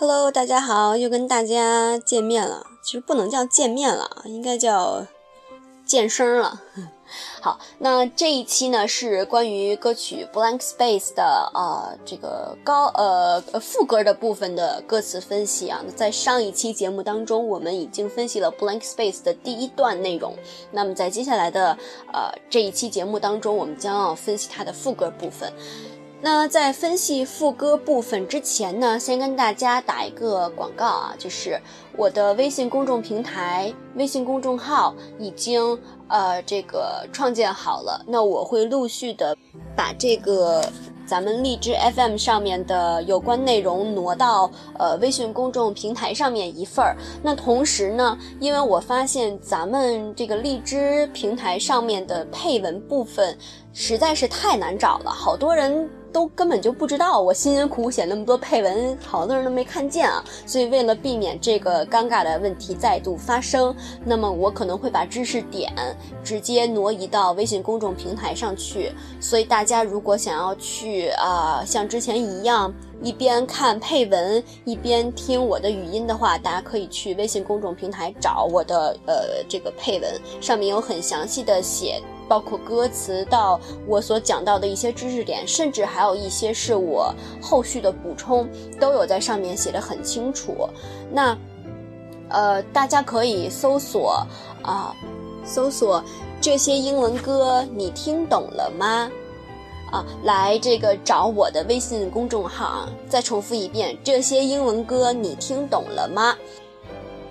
Hello，大家好，又跟大家见面了。其实不能叫见面了，应该叫见声了。好，那这一期呢是关于歌曲《Blank Space》的呃这个高呃副歌的部分的歌词分析啊。在上一期节目当中，我们已经分析了《Blank Space》的第一段内容。那么在接下来的呃这一期节目当中，我们将要分析它的副歌部分。那在分析副歌部分之前呢，先跟大家打一个广告啊，就是我的微信公众平台、微信公众号已经呃这个创建好了。那我会陆续的把这个咱们荔枝 FM 上面的有关内容挪到呃微信公众平台上面一份儿。那同时呢，因为我发现咱们这个荔枝平台上面的配文部分实在是太难找了，好多人。都根本就不知道我辛辛苦苦写那么多配文，好多人都没看见啊！所以为了避免这个尴尬的问题再度发生，那么我可能会把知识点直接挪移到微信公众平台上去。所以大家如果想要去啊，像之前一样一边看配文一边听我的语音的话，大家可以去微信公众平台找我的呃这个配文，上面有很详细的写。包括歌词到我所讲到的一些知识点，甚至还有一些是我后续的补充，都有在上面写的很清楚。那，呃，大家可以搜索啊，搜索这些英文歌，你听懂了吗？啊，来这个找我的微信公众号啊。再重复一遍，这些英文歌你听懂了吗？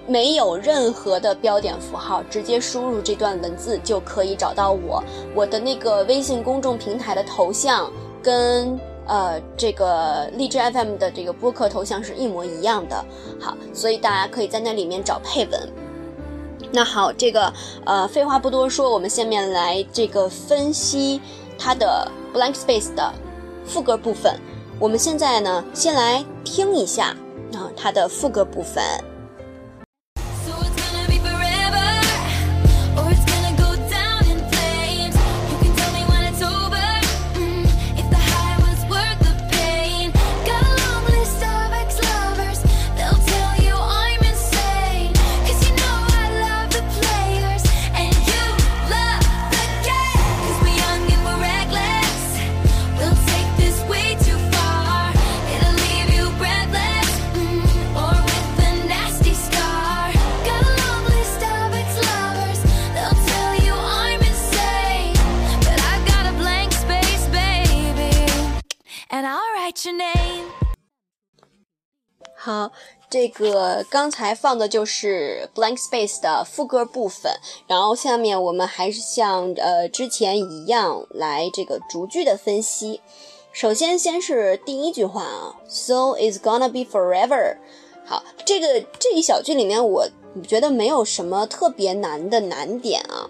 没有任何的标点符号，直接输入这段文字就可以找到我。我的那个微信公众平台的头像跟呃这个荔枝 FM 的这个播客头像是一模一样的。好，所以大家可以在那里面找配文。那好，这个呃废话不多说，我们下面来这个分析它的 Blank Space 的副歌部分。我们现在呢，先来听一下啊它的副歌部分。这个刚才放的就是《Blank Space》的副歌部分，然后下面我们还是像呃之前一样来这个逐句的分析。首先，先是第一句话啊，“So is gonna be forever”。好，这个这一小句里面，我觉得没有什么特别难的难点啊，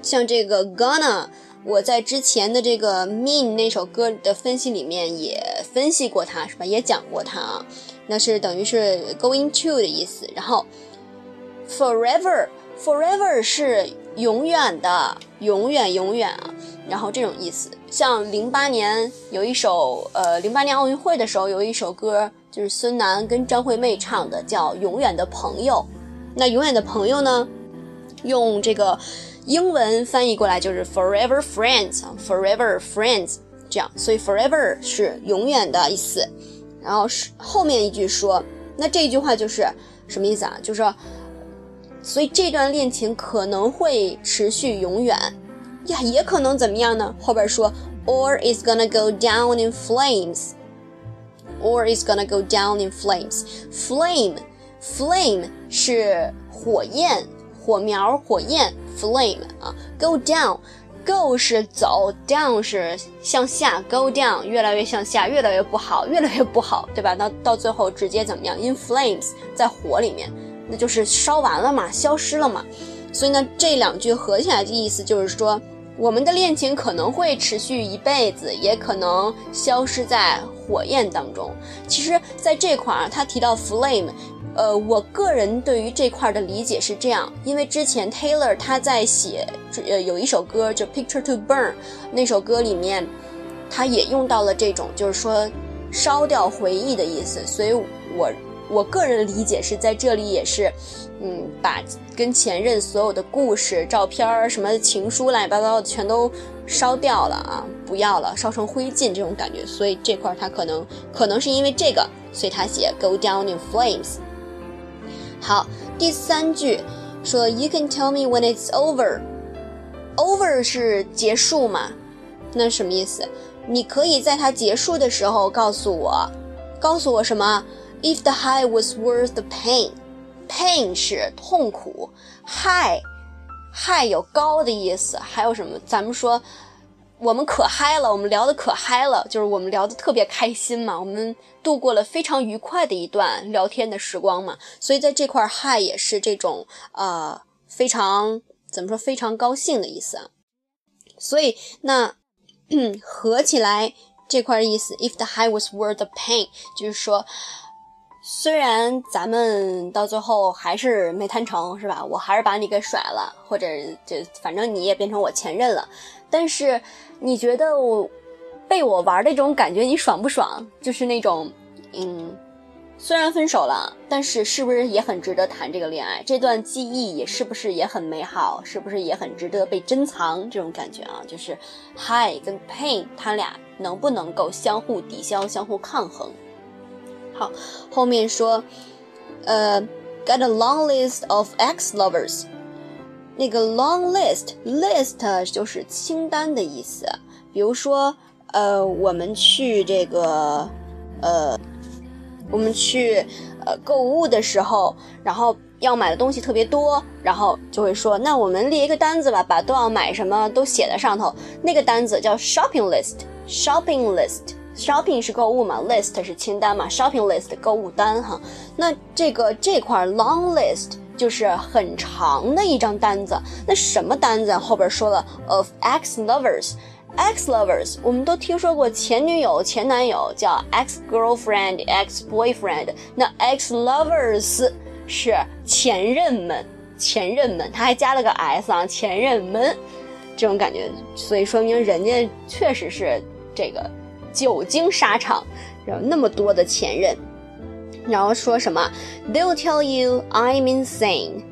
像这个 “gonna”。我在之前的这个《Mean》那首歌的分析里面也分析过它，是吧？也讲过它啊，那是等于是 going to 的意思。然后，forever，forever 是永远的，永远永远啊。然后这种意思，像零八年有一首，呃，零八年奥运会的时候有一首歌，就是孙楠跟张惠妹唱的，叫《永远的朋友》。那永远的朋友呢，用这个。英文翻译过来就是 forever friends 啊，forever friends 这样，所以 forever 是永远的意思。然后是后面一句说，那这句话就是什么意思啊？就是说，所以这段恋情可能会持续永远呀，也可能怎么样呢？后边说，or is gonna go down in flames，or is gonna go down in flames，flame，flame 是火焰。火苗、火焰，flame 啊，go down Go 是走，down 是向下，go down 越来越向下，越来越不好，越来越不好，对吧？那到最后直接怎么样？In flames，在火里面，那就是烧完了嘛，消失了嘛。所以呢，这两句合起来的意思就是说，我们的恋情可能会持续一辈子，也可能消失在火焰当中。其实，在这块儿，他提到 flame。呃，我个人对于这块的理解是这样，因为之前 Taylor 他在写，呃，有一首歌叫《Picture to Burn》，那首歌里面，他也用到了这种，就是说，烧掉回忆的意思。所以我我个人理解是在这里也是，嗯，把跟前任所有的故事、照片儿什么情书乱七八糟的全都烧掉了啊，不要了，烧成灰烬这种感觉。所以这块他可能可能是因为这个，所以他写 go down in flames。好，第三句说 you can tell me when it's over。over 是结束嘛？那什么意思？你可以在它结束的时候告诉我，告诉我什么？If the high was worth the pain，pain 是痛苦，high，high 有高的意思。还有什么？咱们说我们可嗨了，我们聊的可嗨了，就是我们聊的特别开心嘛，我们度过了非常愉快的一段聊天的时光嘛。所以在这块 high 也是这种呃非常。怎么说？非常高兴的意思啊，所以那合起来这块意思，if the high was worth the pain，就是说，虽然咱们到最后还是没谈成，是吧？我还是把你给甩了，或者就反正你也变成我前任了，但是你觉得我被我玩的这种感觉，你爽不爽？就是那种，嗯。虽然分手了，但是是不是也很值得谈这个恋爱？这段记忆也是不是也很美好？是不是也很值得被珍藏？这种感觉啊，就是 high 跟 pain，它俩能不能够相互抵消、相互抗衡？好，后面说，呃，got a long list of ex lovers。那个 long list list 就是清单的意思。比如说，呃，我们去这个，呃。我们去呃购物的时候，然后要买的东西特别多，然后就会说，那我们列一个单子吧，把都要买什么都写在上头。那个单子叫 shopping list，shopping list，shopping 是购物嘛，list 是清单嘛，shopping list 购物单哈。那这个这块 long list 就是很长的一张单子。那什么单子？后边说了 of ex lovers。ex lovers，我们都听说过前女友、前男友叫 ex girlfriend、ex boyfriend。那 ex lovers 是前任们，前任们，他还加了个 s 啊，前任们这种感觉，所以说明人家确实是这个久经沙场，有那么多的前任。然后说什么？They'll tell you I'm insane。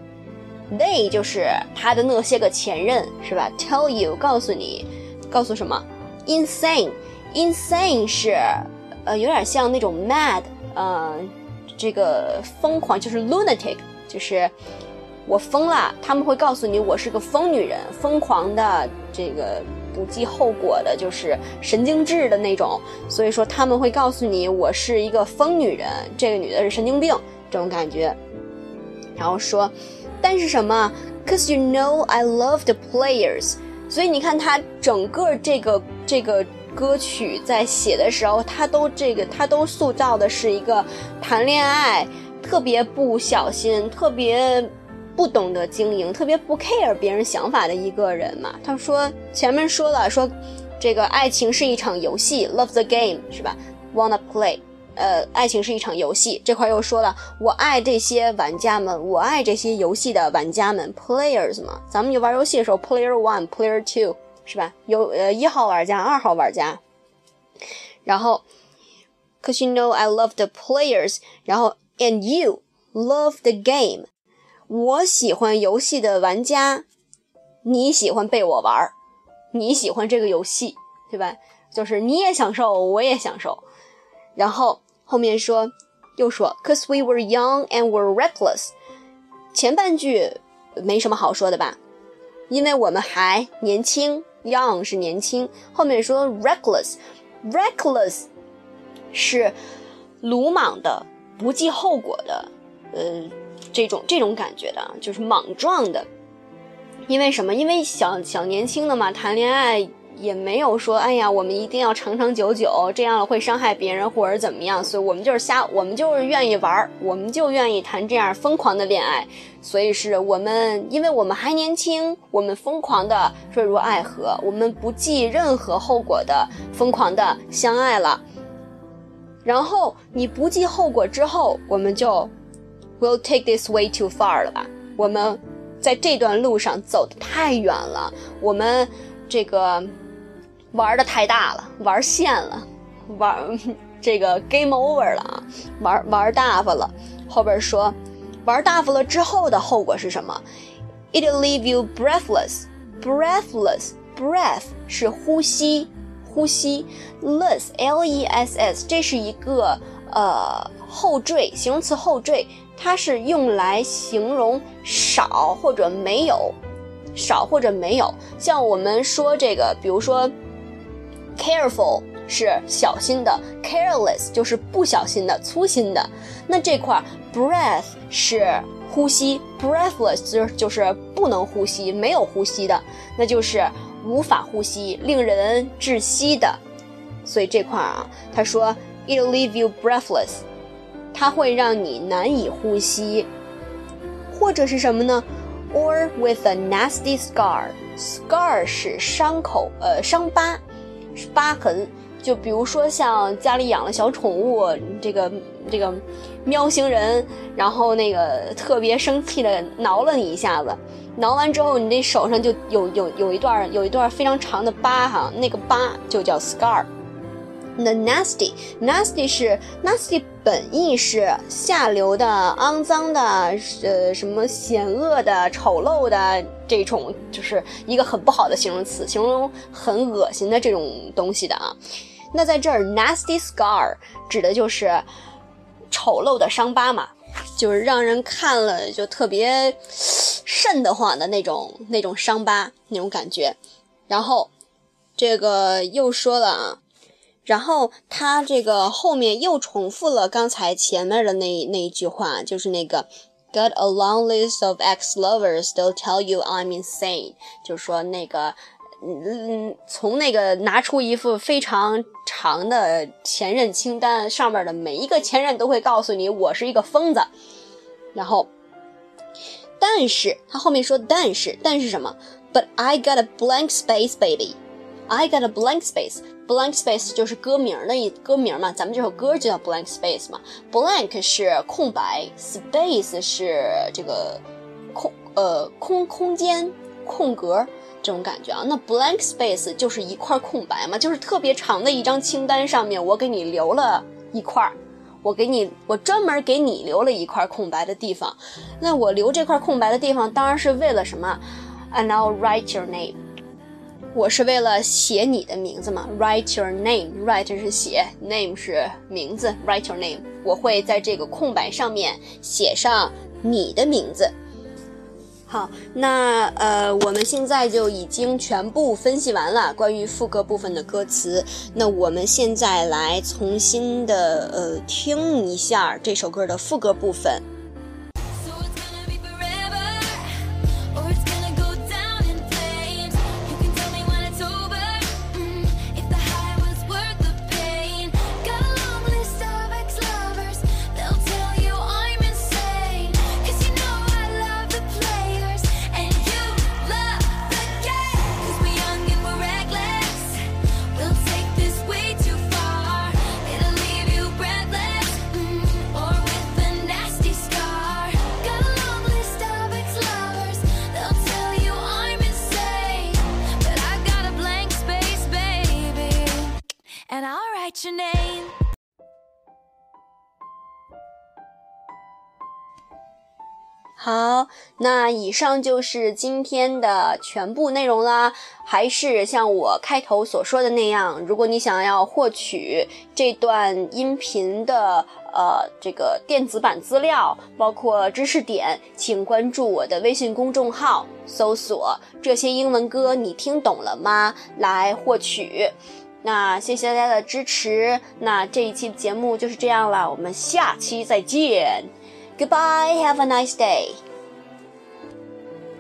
They 就是他的那些个前任，是吧？Tell you 告诉你。告诉什么？insane，insane 是，呃，有点像那种 mad，嗯，这个疯狂就是 lunatic，就是我疯了。他们会告诉你我是个疯女人，疯狂的，这个不计后果的，就是神经质的那种。所以说他们会告诉你我是一个疯女人，这个女的是神经病这种感觉。然后说，但是什么？Cause you know I love the players。所以你看，他整个这个这个歌曲在写的时候，他都这个他都塑造的是一个谈恋爱特别不小心、特别不懂得经营、特别不 care 别人想法的一个人嘛。他说前面说了，说这个爱情是一场游戏，love the game 是吧？Wanna play。呃，爱情是一场游戏，这块又说了，我爱这些玩家们，我爱这些游戏的玩家们，players 嘛，咱们就玩游戏的时候，player one，player two，是吧？有呃一号玩家，二号玩家，然后，cause you know I love the players，然后 and you love the game，我喜欢游戏的玩家，你喜欢被我玩儿，你喜欢这个游戏，对吧？就是你也享受，我也享受，然后。后面说，又说，cause we were young and were reckless。前半句没什么好说的吧，因为我们还年轻，young 是年轻。后面说 reckless，reckless 是鲁莽的、不计后果的，呃，这种这种感觉的，就是莽撞的。因为什么？因为小小年轻的嘛，谈恋爱。也没有说，哎呀，我们一定要长长久久，这样会伤害别人或者怎么样，所以我们就是瞎，我们就是愿意玩，我们就愿意谈这样疯狂的恋爱。所以是我们，因为我们还年轻，我们疯狂的坠入爱河，我们不计任何后果的疯狂的相爱了。然后你不计后果之后，我们就 will take this way too far 了吧？我们在这段路上走的太远了，我们这个。玩的太大了，玩线了，玩 这个 game over 了啊，玩玩大发了。后边说，玩大发了之后的后果是什么？It'll leave you breathless, breathless, breath 是呼吸，呼吸，less, l-e-s-s，这是一个 呃后缀，形容词后缀，它是用来形容少或者没有，少或者没有。像我们说这个，比如说 careful。是小心的，careless 就是不小心的、粗心的。那这块 breath 是呼吸，breathless 就就是不能呼吸、没有呼吸的，那就是无法呼吸、令人窒息的。所以这块啊，他说 it'll leave you breathless，它会让你难以呼吸，或者是什么呢？or with a nasty scar，scar 是伤口，呃，伤疤、疤痕。就比如说像家里养了小宠物，这个这个喵星人，然后那个特别生气的挠了你一下子，挠完之后你这手上就有有有一段有一段非常长的疤哈，那个疤就叫 scar。那 nasty nasty 是 nasty 本意是下流的、肮脏的、呃什么险恶的、丑陋的这种，就是一个很不好的形容词，形容很恶心的这种东西的啊。那在这儿，nasty scar 指的就是丑陋的伤疤嘛，就是让人看了就特别瘆得慌的那种那种伤疤那种感觉。然后这个又说了啊，然后他这个后面又重复了刚才前面的那那一句话，就是那个 got a long list of ex-lovers, they'll tell you I'm insane，就是说那个。嗯，从那个拿出一副非常长的前任清单，上面的每一个前任都会告诉你我是一个疯子。然后，但是他后面说但是但是什么？But I got a blank space, baby. I got a blank space. Blank space 就是歌名的一歌名嘛，咱们这首歌就叫 blank space 嘛。Blank 是空白，space 是这个空呃空空间空格。这种感觉啊，那 blank space 就是一块空白嘛，就是特别长的一张清单上面，我给你留了一块儿，我给你，我专门给你留了一块空白的地方。那我留这块空白的地方，当然是为了什么？And I'll write your name，我是为了写你的名字嘛。Write your name，write 是写，name 是名字，write your name，我会在这个空白上面写上你的名字。好，那呃，我们现在就已经全部分析完了关于副歌部分的歌词。那我们现在来重新的呃听一下这首歌的副歌部分。那以上就是今天的全部内容啦。还是像我开头所说的那样，如果你想要获取这段音频的呃这个电子版资料，包括知识点，请关注我的微信公众号，搜索“这些英文歌你听懂了吗”来获取。那谢谢大家的支持。那这一期节目就是这样了，我们下期再见。Goodbye. Have a nice day.